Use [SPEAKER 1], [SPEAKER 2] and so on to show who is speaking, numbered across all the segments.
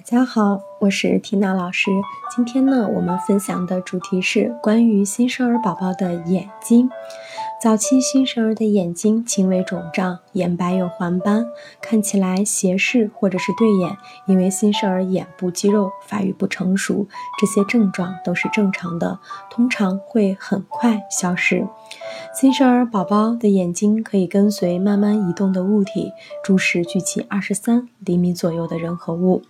[SPEAKER 1] 大家好，我是缇娜老师。今天呢，我们分享的主题是关于新生儿宝宝的眼睛。早期新生儿的眼睛轻微肿胀，眼白有黄斑，看起来斜视或者是对眼，因为新生儿眼部肌肉发育不成熟，这些症状都是正常的，通常会很快消失。新生儿宝宝的眼睛可以跟随慢慢移动的物体，注视距其二十三厘米左右的人和物。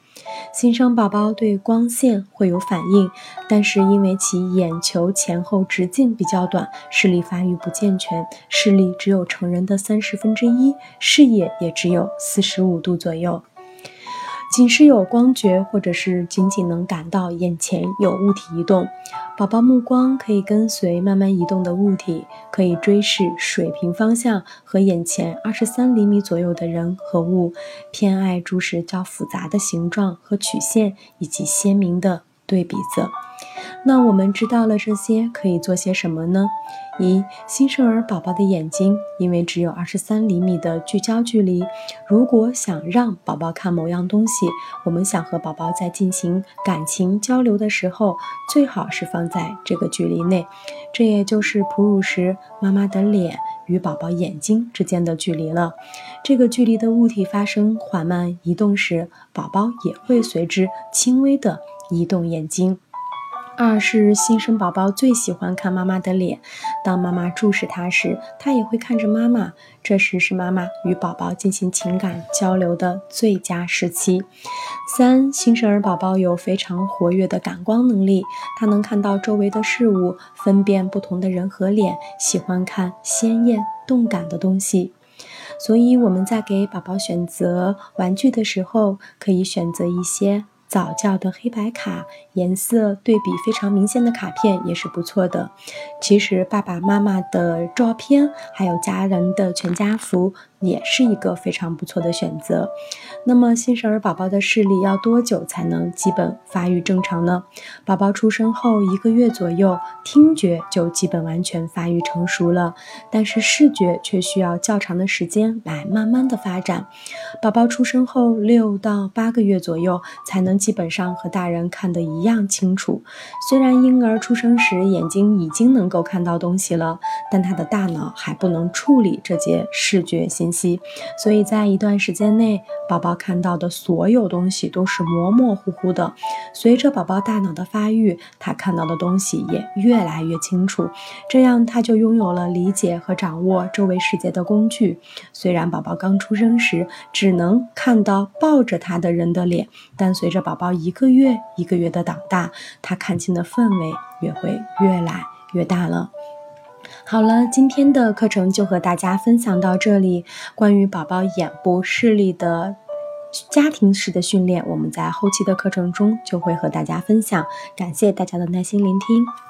[SPEAKER 1] 新生宝宝对光线会有反应，但是因为其眼球前后直径比较短，视力发育不健全，视力只有成人的三十分之一，视野也只有四十五度左右。仅是有光觉，或者是仅仅能感到眼前有物体移动，宝宝目光可以跟随慢慢移动的物体，可以追视水平方向和眼前二十三厘米左右的人和物，偏爱注视较复杂的形状和曲线以及鲜明的对比色。那我们知道了这些，可以做些什么呢？一、新生儿宝宝的眼睛因为只有二十三厘米的聚焦距离，如果想让宝宝看某样东西，我们想和宝宝在进行感情交流的时候，最好是放在这个距离内。这也就是哺乳时妈妈的脸与宝宝眼睛之间的距离了。这个距离的物体发生缓慢移动时，宝宝也会随之轻微的移动眼睛。二是新生宝宝最喜欢看妈妈的脸，当妈妈注视他时，他也会看着妈妈。这时是妈妈与宝宝进行情感交流的最佳时期。三，新生儿宝宝有非常活跃的感光能力，他能看到周围的事物，分辨不同的人和脸，喜欢看鲜艳动感的东西。所以我们在给宝宝选择玩具的时候，可以选择一些。早教的黑白卡，颜色对比非常明显的卡片也是不错的。其实爸爸妈妈的照片，还有家人的全家福。也是一个非常不错的选择。那么新生儿宝宝的视力要多久才能基本发育正常呢？宝宝出生后一个月左右，听觉就基本完全发育成熟了，但是视觉却需要较长的时间来慢慢的发展。宝宝出生后六到八个月左右，才能基本上和大人看得一样清楚。虽然婴儿出生时眼睛已经能够看到东西了，但他的大脑还不能处理这些视觉信。息，所以在一段时间内，宝宝看到的所有东西都是模模糊糊的。随着宝宝大脑的发育，他看到的东西也越来越清楚，这样他就拥有了理解和掌握周围世界的工具。虽然宝宝刚出生时只能看到抱着他的人的脸，但随着宝宝一个月一个月的长大，他看清的范围也会越来越大了。好了，今天的课程就和大家分享到这里。关于宝宝眼部视力的家庭式的训练，我们在后期的课程中就会和大家分享。感谢大家的耐心聆听。